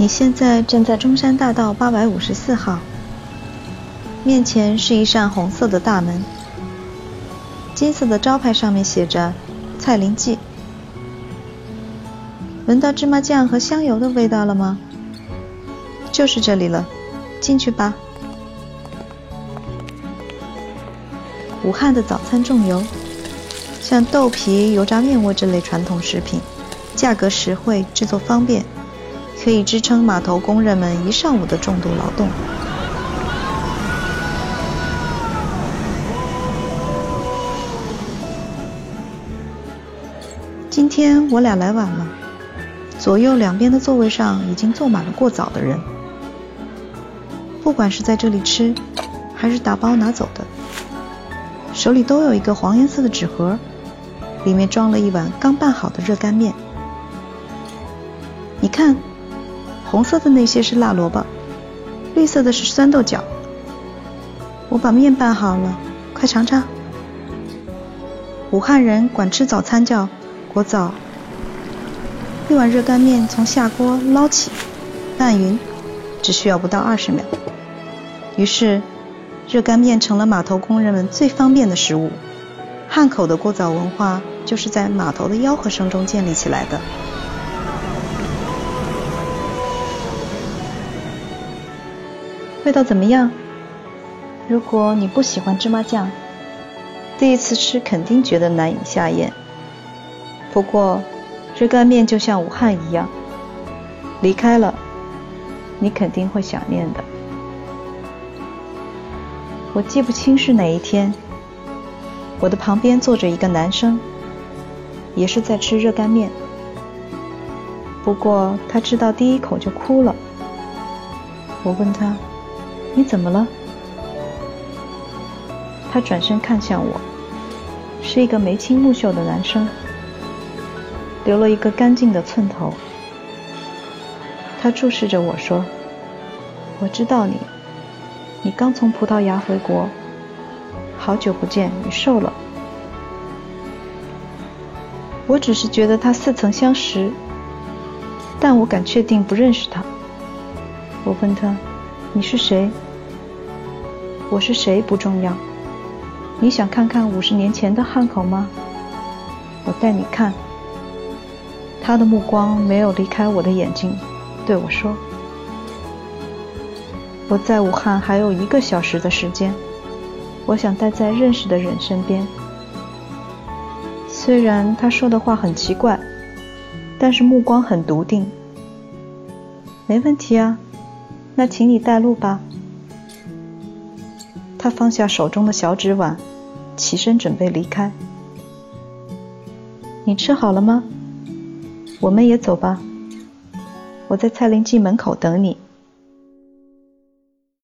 你现在站在中山大道八百五十四号，面前是一扇红色的大门，金色的招牌上面写着“蔡林记”。闻到芝麻酱和香油的味道了吗？就是这里了，进去吧。武汉的早餐重油，像豆皮、油炸面窝这类传统食品，价格实惠，制作方便。可以支撑码头工人们一上午的重度劳动。今天我俩来晚了，左右两边的座位上已经坐满了过早的人。不管是在这里吃，还是打包拿走的，手里都有一个黄颜色的纸盒，里面装了一碗刚拌好的热干面。你看。红色的那些是辣萝卜，绿色的是酸豆角。我把面拌好了，快尝尝。武汉人管吃早餐叫“国早”。一碗热干面从下锅捞起，拌匀，只需要不到二十秒。于是，热干面成了码头工人们最方便的食物。汉口的过早文化就是在码头的吆喝声中建立起来的。味道怎么样？如果你不喜欢芝麻酱，第一次吃肯定觉得难以下咽。不过，热干面就像武汉一样，离开了，你肯定会想念的。我记不清是哪一天，我的旁边坐着一个男生，也是在吃热干面。不过他吃到第一口就哭了。我问他。你怎么了？他转身看向我，是一个眉清目秀的男生，留了一个干净的寸头。他注视着我说：“我知道你，你刚从葡萄牙回国，好久不见，你瘦了。”我只是觉得他似曾相识，但我敢确定不认识他。我问他。你是谁？我是谁不重要。你想看看五十年前的汉口吗？我带你看。他的目光没有离开我的眼睛，对我说：“我在武汉还有一个小时的时间，我想待在认识的人身边。”虽然他说的话很奇怪，但是目光很笃定。没问题啊。那请你带路吧。他放下手中的小纸碗，起身准备离开。你吃好了吗？我们也走吧。我在蔡林记门口等你。